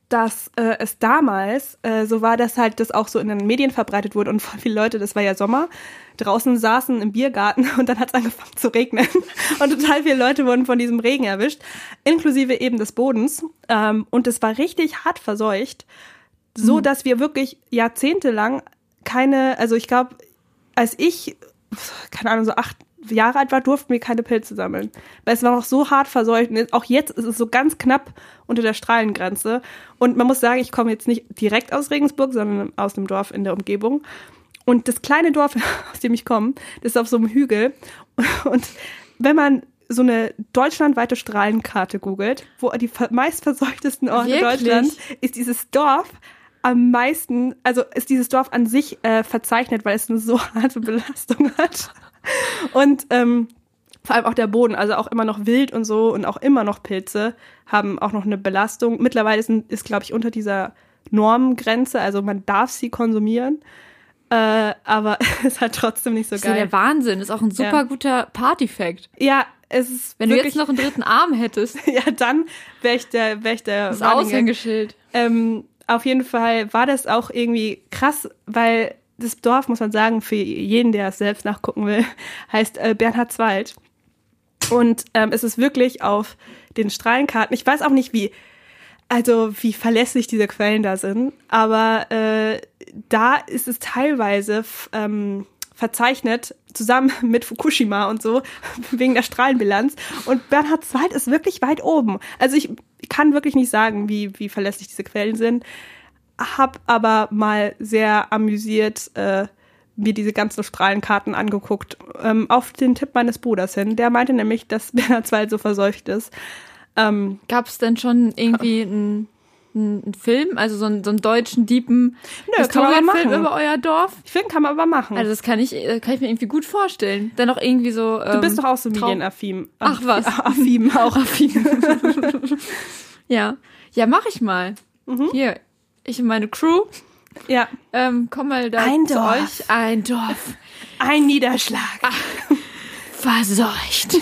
dass äh, es damals äh, so war, dass halt das auch so in den Medien verbreitet wurde und viele Leute, das war ja Sommer, draußen saßen im Biergarten und dann hat es angefangen zu regnen. Und total viele Leute wurden von diesem Regen erwischt, inklusive eben des Bodens. Ähm, und es war richtig hart verseucht, so dass wir wirklich jahrzehntelang keine, also ich glaube, als ich, keine Ahnung, so acht Jahre alt war, durften wir keine Pilze sammeln. Weil es war noch so hart verseucht. Und auch jetzt ist es so ganz knapp unter der Strahlengrenze. Und man muss sagen, ich komme jetzt nicht direkt aus Regensburg, sondern aus einem Dorf in der Umgebung. Und das kleine Dorf, aus dem ich komme, das ist auf so einem Hügel. Und wenn man so eine deutschlandweite Strahlenkarte googelt, wo die ver- meistverseuchtesten Orte? Deutschlands, ist dieses Dorf am meisten, also ist dieses Dorf an sich äh, verzeichnet, weil es eine so harte Belastung hat. Und ähm, vor allem auch der Boden, also auch immer noch Wild und so und auch immer noch Pilze haben auch noch eine Belastung. Mittlerweile sind, ist, glaube ich, unter dieser Normgrenze, also man darf sie konsumieren, äh, aber es ist halt trotzdem nicht so Das ist ja geil. der Wahnsinn. Ist auch ein super Ja. guter Party-Fact. Ja, es ist Wenn du wirklich, jetzt noch einen dritten Arm hättest, ja, dann wäre ich der, wäre ich der das. Aushängeschild. Ähm, auf jeden Fall war das auch irgendwie krass, weil das Dorf, muss man sagen, für jeden, der es selbst nachgucken will, heißt äh, Bernhardswald. Und ähm, es ist wirklich auf den Strahlenkarten, ich weiß auch nicht, wie, also wie verlässlich diese Quellen da sind, aber äh, da ist es teilweise ähm, verzeichnet, zusammen mit Fukushima und so, wegen der Strahlenbilanz. Und Bernhardswald ist wirklich weit oben. Also ich kann wirklich nicht sagen, wie, wie verlässlich diese Quellen sind, hab aber mal sehr amüsiert äh, mir diese ganzen Strahlenkarten angeguckt, ähm, auf den Tipp meines Bruders hin. Der meinte nämlich, dass Bernhardswald so verseucht ist. Ähm, Gab es denn schon irgendwie einen, einen Film, also so einen, so einen deutschen, deepen Nö, kann man aber Historienfilm machen. über euer Dorf? ich finde, kann man aber machen. Also das kann ich, äh, kann ich mir irgendwie gut vorstellen. Dann auch irgendwie so. Ähm, du bist doch auch so medienaffin. Ach, was? Affin auch. Ja, ja, mach ich mal. Mhm. Hier, ich und meine Crew, Ja, ähm, komm mal da Ein zu Dorf. euch. Ein Dorf. ein Niederschlag. Verseucht.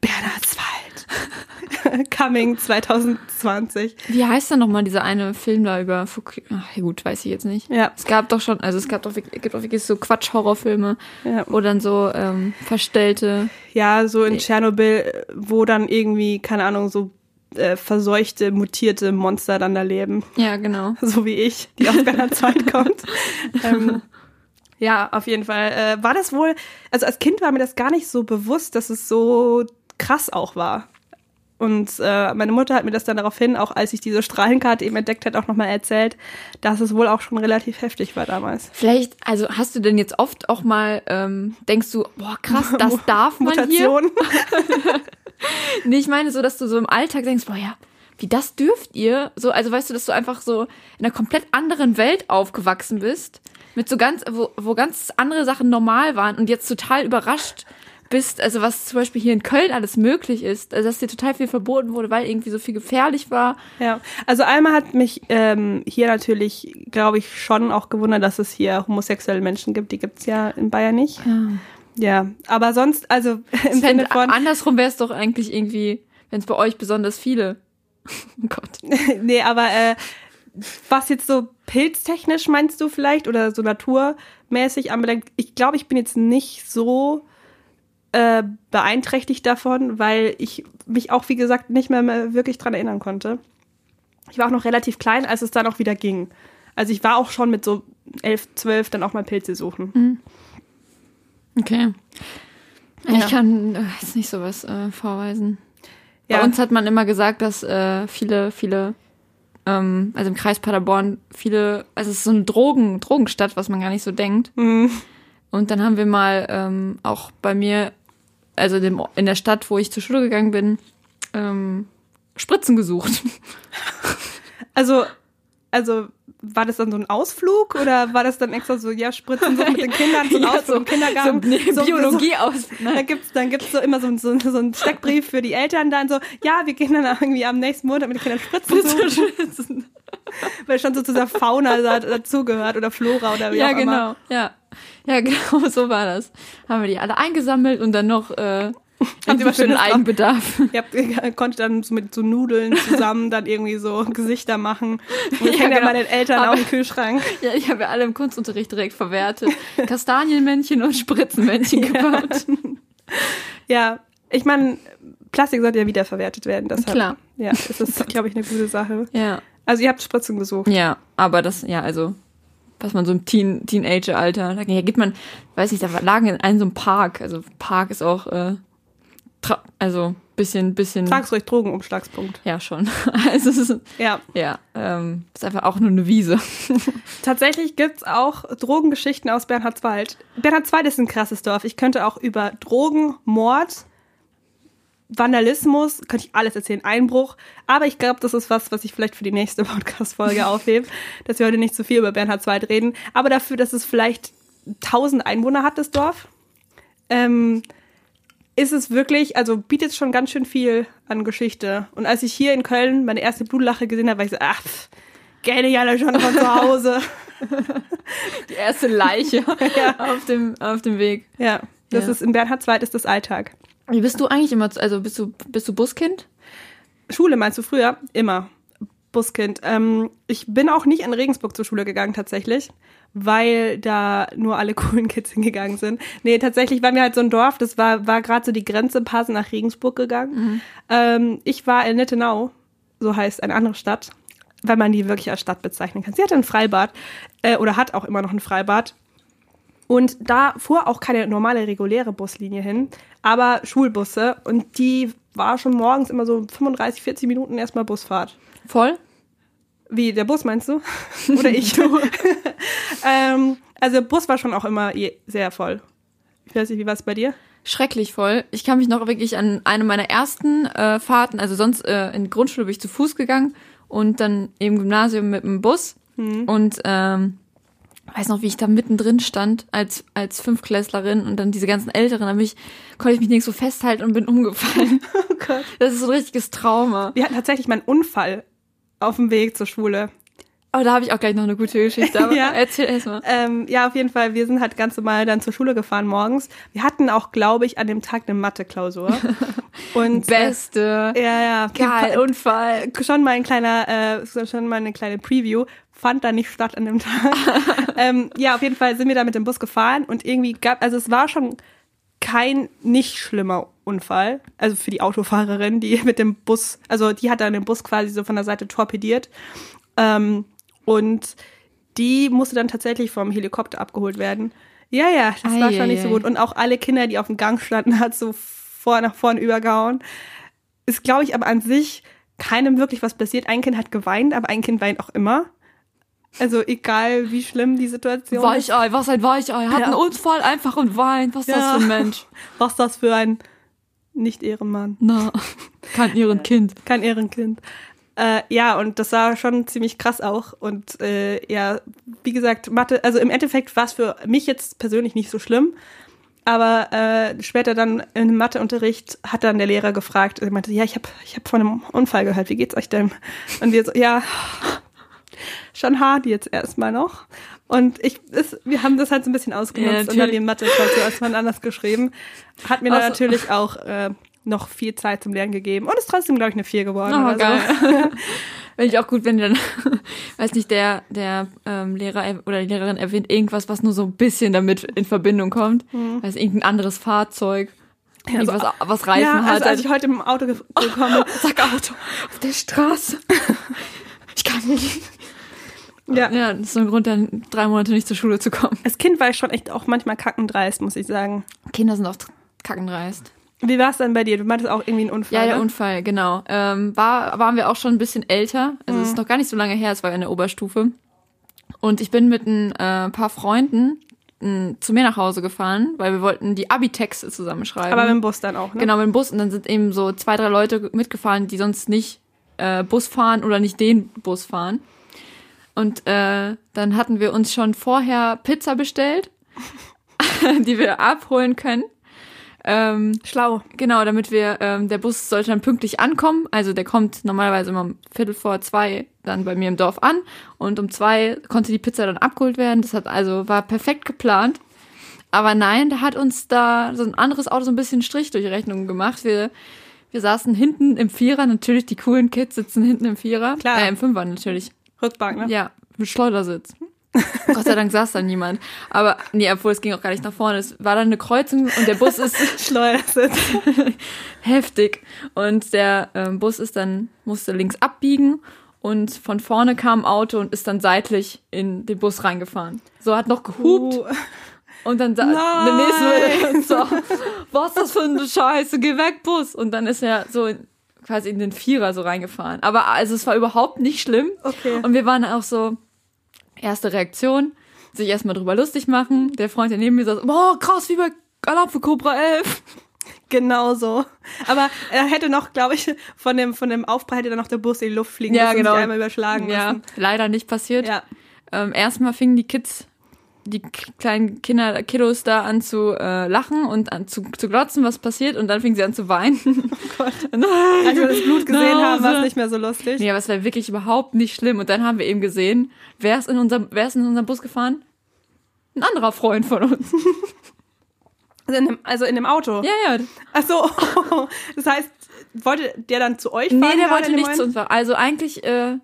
Bernhardswald. Coming 2020. Wie heißt denn nochmal dieser eine Film da über Fuku Ach, gut, weiß ich jetzt nicht. Ja. Es gab doch schon, also es gab doch, wirklich- gibt doch wirklich so Quatsch-Horrorfilme, Ja. wo dann so ähm, verstellte. Ja, so in Tschernobyl, wo dann irgendwie, keine Ahnung, so äh, verseuchte, mutierte Monster dann da leben. Ja, genau. so wie ich, die aus Bernhardswald kommt. ähm, ja, auf jeden Fall. Äh, war das wohl, also als Kind war mir das gar nicht so bewusst, dass es so krass auch war. Und äh, meine Mutter hat mir das dann daraufhin, auch als ich diese Strahlenkarte eben entdeckt hat, auch nochmal erzählt, dass es wohl auch schon relativ heftig war damals. Vielleicht, also hast du denn jetzt oft auch mal, ähm, denkst du, boah krass, das darf man hier? Mutation. Nee, ich meine so, dass du so im Alltag denkst, boah ja, wie das dürft ihr? So, also weißt du, dass du einfach so in einer komplett anderen Welt aufgewachsen bist, mit so ganz, wo, wo ganz andere Sachen normal waren und jetzt total überrascht bist, also was zum Beispiel hier in Köln alles möglich ist, also dass dir total viel verboten wurde, weil irgendwie so viel gefährlich war. Ja, also einmal hat mich ähm, hier natürlich, glaube ich, schon auch gewundert, dass es hier homosexuelle Menschen gibt. Die gibt's ja in Bayern nicht. Ja. Ja, aber sonst, also im Sinne von, andersrum wäre es doch eigentlich irgendwie, wenn es bei euch besonders viele. Oh Gott. nee, aber äh, was jetzt so pilztechnisch meinst du vielleicht oder so naturmäßig anbelangt, ich glaube, ich bin jetzt nicht so äh, beeinträchtigt davon, weil ich mich auch, wie gesagt, nicht mehr, mehr wirklich dran erinnern konnte. Ich war auch noch relativ klein, als es dann auch wieder ging. Also ich war auch schon mit so elf, zwölf dann auch mal Pilze suchen. Okay. Ja. Ich kann äh, jetzt nicht sowas äh, vorweisen. Ja. Bei uns hat man immer gesagt, dass äh, viele, viele, ähm, also im Kreis Paderborn, viele, also es ist so eine Drogen, Drogenstadt, was man gar nicht so denkt. Mhm. Und dann haben wir mal ähm, auch bei mir, also dem, in der Stadt, wo ich zur Schule gegangen bin, ähm, Spritzen gesucht. Also, also war das dann so ein Ausflug oder war das dann extra so, ja, Spritzen so mit den Kindern, so ein Ja, Ausflug so- im Kindergarten? so eine Biologie aus- So, da gibt's, dann gibt's so immer so, so, so einen Steckbrief für die Eltern dann so, ja, wir gehen dann irgendwie am nächsten Monat mit den Kindern Spritzen suchen, weil schon so zu dieser Fauna da, dazugehört oder Flora oder wie ja, auch immer. genau. Ja. ja, genau, so war das. Haben wir die alle eingesammelt und dann noch äh, Habt ihr den drauf? Eigenbedarf. Ihr habt, ihr konntet dann so mit so Nudeln zusammen dann irgendwie so Gesichter machen. Und das Ja, ja genau. bei den Eltern Aber- auch im Kühlschrank. Ja, ich habe ja alle im Kunstunterricht direkt verwertet. Kastanienmännchen und Spritzenmännchen gebaut. Ja, ich meine, Plastik sollte ja wiederverwertet werden. Deshalb, Klar. Ja, das ist, glaube ich, eine gute Sache. Ja. Also ihr habt Spritzen gesucht. Ja, aber das, ja, also, was man so im Teen, Teenager-Alter, da geht man, weiß nicht, da lagen in einem so einem Park. Also Park ist auch, äh, also bisschen, bisschen. Sag's ruhig, Drogenumschlagspunkt. Ja, schon. Also es ist, Ja, ja, ähm, ist einfach auch nur eine Wiese. tatsächlich gibt's auch Drogengeschichten aus Bernhardswald. Bernhardswald ist ein krasses Dorf. Ich könnte auch über Drogen, Mord, Vandalismus, könnte ich alles erzählen, Einbruch. Aber ich glaube, das ist was, was ich vielleicht für die nächste Podcast-Folge aufhebe, dass wir heute nicht zu viel über Bernhardswald reden. Aber dafür, dass es vielleicht 1000 Einwohner hat, das Dorf, ähm, ist es wirklich, also bietet schon ganz schön viel an Geschichte. Und als ich hier in Köln meine erste Blutlache gesehen habe, war ich so, ach, kenne ich alle schon von zu Hause. Die erste Leiche auf, dem, auf dem Weg. Ja, das Ja. ist in Bernhardswald ist das Alltag. Wie bist du eigentlich immer, also bist du, bist du Buskind? Schule meinst du früher? Immer. Buskind. Ähm, ich bin auch nicht in Regensburg zur Schule gegangen tatsächlich, weil da nur alle coolen Kids hingegangen sind. Nee, tatsächlich war mir halt so ein Dorf, das war, war gerade so die Grenze, ein paar sind nach Regensburg gegangen. Ähm, ich war in Nittenau, so heißt eine andere Stadt, weil man die wirklich als Stadt bezeichnen kann. Sie hatte ein Freibad äh, oder hat auch immer noch ein Freibad. Und da fuhr auch keine normale, reguläre Buslinie hin, aber Schulbusse. Und die war schon morgens immer so 35, 40 Minuten erstmal Busfahrt. Voll? Wie, der Bus meinst du? Oder ich? ähm, also Bus war schon auch immer sehr voll. Ich weiß nicht, wie war es bei dir? Schrecklich voll. Ich kann mich noch wirklich an eine meiner ersten äh, Fahrten, also sonst äh, in Grundschule bin ich zu Fuß gegangen und dann im Gymnasium mit dem Bus. Und ähm, weiß noch, wie ich da mittendrin stand als, als Fünfklässlerin und dann diese ganzen Älteren, da bin ich, konnte ich mich nirgends so festhalten und bin umgefallen. Oh Gott. Das ist so ein richtiges Trauma. Wir hatten tatsächlich mal einen Unfall auf dem Weg zur Schule. Aber da habe ich auch gleich noch eine gute Geschichte. Aber Ja. erzähl erst mal. Ähm, ja, auf jeden Fall. Wir sind halt ganz normal dann zur Schule gefahren morgens. Wir hatten auch, glaube ich, an dem Tag eine Mathe-Klausur. Und äh, Beste. ja, ja. Geil, Unfall. schon mal ein kleiner, äh, schon mal eine kleine Preview, fand da nicht statt an dem Tag. ähm, ja, auf jeden Fall sind wir da mit dem Bus gefahren und irgendwie gab, also es war schon kein nicht schlimmer Unfall, also für die Autofahrerin, die mit dem Bus, also die hat dann den Bus quasi so von der Seite torpediert ähm, und die musste dann tatsächlich vom Helikopter abgeholt werden. Ja, ja, das war schon nicht so gut. Und auch alle Kinder, die auf dem Gang standen, hat so vor nach vorn übergehauen. Ist, glaube ich, aber an sich keinem wirklich was passiert. Ein Kind hat geweint, aber ein Kind weint auch immer. Also egal, wie schlimm die Situation ist. Weichei, was ein Weichei. Hat Ja. einen Unfall einfach und weint. Was ist das Ja. für ein Mensch? Was das für ein Nicht-Ehrenmann. Na, kein ihren Kind. Kein Ehrenkind. Äh, ja, und das war schon ziemlich krass auch. Und äh, ja, wie gesagt, Mathe, also im Endeffekt war es für mich jetzt persönlich nicht so schlimm. Aber äh, später dann im Matheunterricht hat dann der Lehrer gefragt, er meinte, ja, ich habe ich hab von einem Unfall gehört, wie geht's euch denn? Und wir so, ja, schon hart jetzt erstmal noch. Und ich, ist, wir haben das halt so ein bisschen ausgenutzt Ja, und dann die Mathe-Klausur erstmal anders geschrieben. Hat mir dann Ach so. natürlich auch äh, noch viel Zeit zum Lernen gegeben und ist trotzdem, glaube ich, eine 4 geworden. Oh, oder geil. So. Finde ich auch gut, wenn dann, weiß nicht, der, der ähm, Lehrer oder die Lehrerin erwähnt irgendwas, was nur so ein bisschen damit in Verbindung kommt. Mhm. Weiß irgendein anderes Fahrzeug. Irgendwas, was Reifen Ja, hat. also als ich heute im Auto ge gekommen bin, Sag Auto auf der Straße. Ich kann nicht. Ja. Ja, das ist so ein Grund, dann drei Monate nicht zur Schule zu kommen. Als Kind war ich schon echt auch manchmal kackendreist, muss ich sagen. Kinder sind oft kackendreist. Wie war es dann bei dir? Du meintest auch irgendwie einen Unfall. Ja, der ne? Unfall, genau. Ähm, war, waren wir auch schon ein bisschen älter. Also es ist noch gar nicht so lange her, es war in der Oberstufe. Und ich bin mit ein äh, paar Freunden m, zu mir nach Hause gefahren, weil wir wollten die Abi-Texte zusammenschreiben. Aber mit dem Bus dann auch, ne? Genau, mit dem Bus. Und dann sind eben so zwei, drei Leute mitgefahren, die sonst nicht äh, Bus fahren oder nicht den Bus fahren. Und äh, dann hatten wir uns schon vorher Pizza bestellt, die wir abholen können. Ähm, Schlau. Genau, damit wir, ähm, der Bus sollte dann pünktlich ankommen. Also der kommt normalerweise immer um Viertel vor zwei dann bei mir im Dorf an und um zwei konnte die Pizza dann abgeholt werden. Das hat also war perfekt geplant. Aber nein, da hat uns da so ein anderes Auto so ein bisschen Strich durch die Rechnung gemacht. Wir, wir saßen hinten im Vierer, natürlich die coolen Kids sitzen hinten im Vierer. Klar. Äh, im Fünfer natürlich. Rückbank, ne? Ja, mit Schleudersitz. Gott sei Dank saß da niemand. Aber nee, obwohl es ging auch gar nicht nach vorne. Es war dann eine Kreuzung und der Bus ist Schleudersitz. heftig. Und der ähm, Bus ist dann, musste links abbiegen und von vorne kam ein Auto und ist dann seitlich in den Bus reingefahren. So hat noch gehupt Uh, und dann sa- Nein. der nächste so, was ist das für eine Scheiße, geh weg, Bus. Und dann ist er so quasi in den Vierer so reingefahren. Aber also es war überhaupt nicht schlimm. Okay. Und wir waren auch so, erste Reaktion, sich erstmal drüber lustig machen. Der Freund, der neben mir saß, boah, krass, wie bei Alarm für Cobra 11. genau so. Aber er hätte noch, glaube ich, von dem, von dem Aufprall hätte dann noch der Bus in die Luft fliegen Ja, müssen genau. und sich einmal überschlagen Ja, müssen. leider nicht passiert. Ja. Ähm, erstmal fingen die Kids, die kleinen Kinder, Kiddos da an zu äh, lachen und an zu, zu glotzen, was passiert. Und dann fingen sie an zu weinen. Oh Gott. Nein. Als wir das Blut gesehen Nach haben, war es nicht mehr so lustig. Nee, aber es war wirklich überhaupt nicht schlimm. Und dann haben wir eben gesehen, wer ist in unserem, wer ist in unserem Bus gefahren? Ein anderer Freund von uns. Also in dem, also in dem Auto. Ja, ja. Ach so. Das heißt, wollte der dann zu euch fahren? Nee, der wollte nicht zu Moment? uns fahren. Also eigentlich, äh,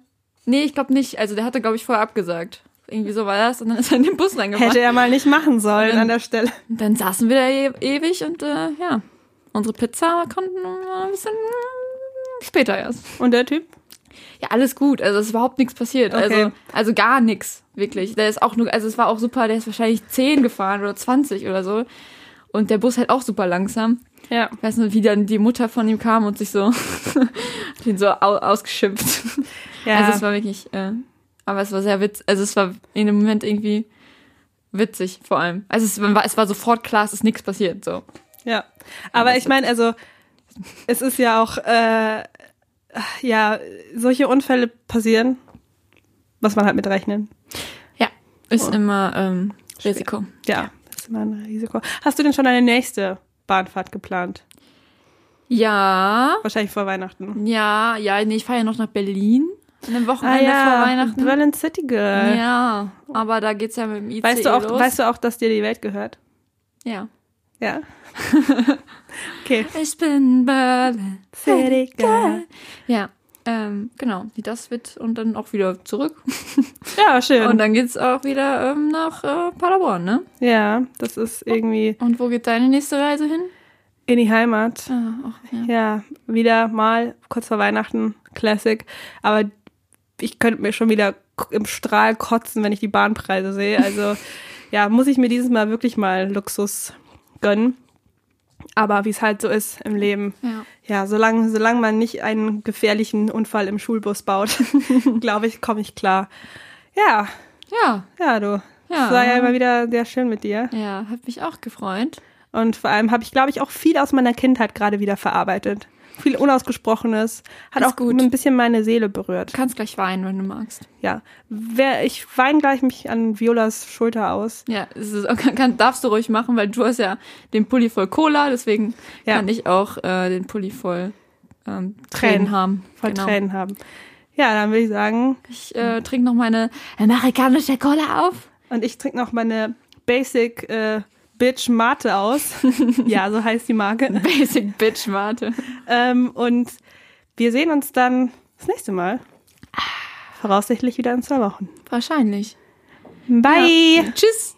nee, ich glaube nicht. Also der hatte, glaube ich, vorher abgesagt. Irgendwie so war das. Und dann ist er in den Bus reingefahren. Hätte er mal nicht machen sollen dann- an der Stelle. Dann saßen wir da e ewig und äh, ja, unsere Pizza konnten ein bisschen später erst. Und der Typ? Ja, alles gut. Also es ist überhaupt nichts passiert. Okay. Also, also gar nichts, wirklich. Der ist auch nur, also es war auch super, der ist wahrscheinlich 10 gefahren oder 20 oder so. Und der Bus halt auch super langsam. Ja. Ich weiß nur, wie dann die Mutter von ihm kam und sich so, ihn so au ausgeschimpft. Ja. Also es war wirklich, äh, aber es war sehr witzig. Also es war in dem Moment irgendwie witzig vor allem. Also es war, es war sofort klar, es ist nichts passiert. So. Ja, aber ich meine, also es ist ja auch, äh, ja, solche Unfälle passieren, muss man halt mit rechnen. Ja, ist Oh. immer ähm, Risiko. Ja, ist immer ein Risiko. Hast du denn schon eine nächste Bahnfahrt geplant? Ja, Wahrscheinlich vor Weihnachten. ja, ja, nee, ich fahre ja noch nach Berlin an dem Ah Wochenende vor Weihnachten. Berlin City Girl. Ja, aber da geht's ja mit dem ICE Weißt du auch, los. weißt du auch, dass dir die Welt gehört? ja. Ja. okay. Ich bin Berlin. City Girl. Ja, ähm, genau. Das wird und dann auch wieder zurück. Ja, schön. Und dann geht's auch wieder ähm, nach äh, Paderborn, ne? ja, das ist irgendwie Und wo geht deine nächste Reise hin? in die Heimat. Ah, ach, ja. Ja, wieder mal kurz vor Weihnachten, Classic. Aber ich könnte mir schon wieder im Strahl kotzen, wenn ich die Bahnpreise sehe. Also ja, muss ich mir dieses Mal wirklich mal Luxus gönnen. Aber wie es halt so ist im Leben. Ja. Ja, solange, solange man nicht einen gefährlichen Unfall im Schulbus baut, glaube ich, komme ich klar. Ja, Ja, ja, du. Ja. Es war ja immer wieder sehr schön mit dir. ja, hat mich auch gefreut. Und vor allem habe ich, glaube ich, auch viel aus meiner Kindheit gerade wieder verarbeitet. Viel Unausgesprochenes. Hat Ist auch gut. ein bisschen meine Seele berührt. Du kannst gleich weinen, wenn du magst. Ja. Wer, ich weine gleich mich an Violas Schulter aus. Ja, es ist, kann, kann, darfst du ruhig machen, weil du hast ja den Pulli voll Cola, deswegen Ja. kann ich auch äh, den Pulli voll ähm, Tränen, Tränen. haben. Voll Genau. Tränen haben. Ja, dann würde ich sagen, Ich äh, trinke noch meine amerikanische Cola auf. und ich trinke noch meine Basic äh, Bitch Mate aus. ja, so heißt die Marke. Basic Bitch Mate. Ähm, und wir sehen uns dann das nächste Mal. Voraussichtlich wieder in zwei Wochen. Wahrscheinlich. Bye! Ja. Tschüss.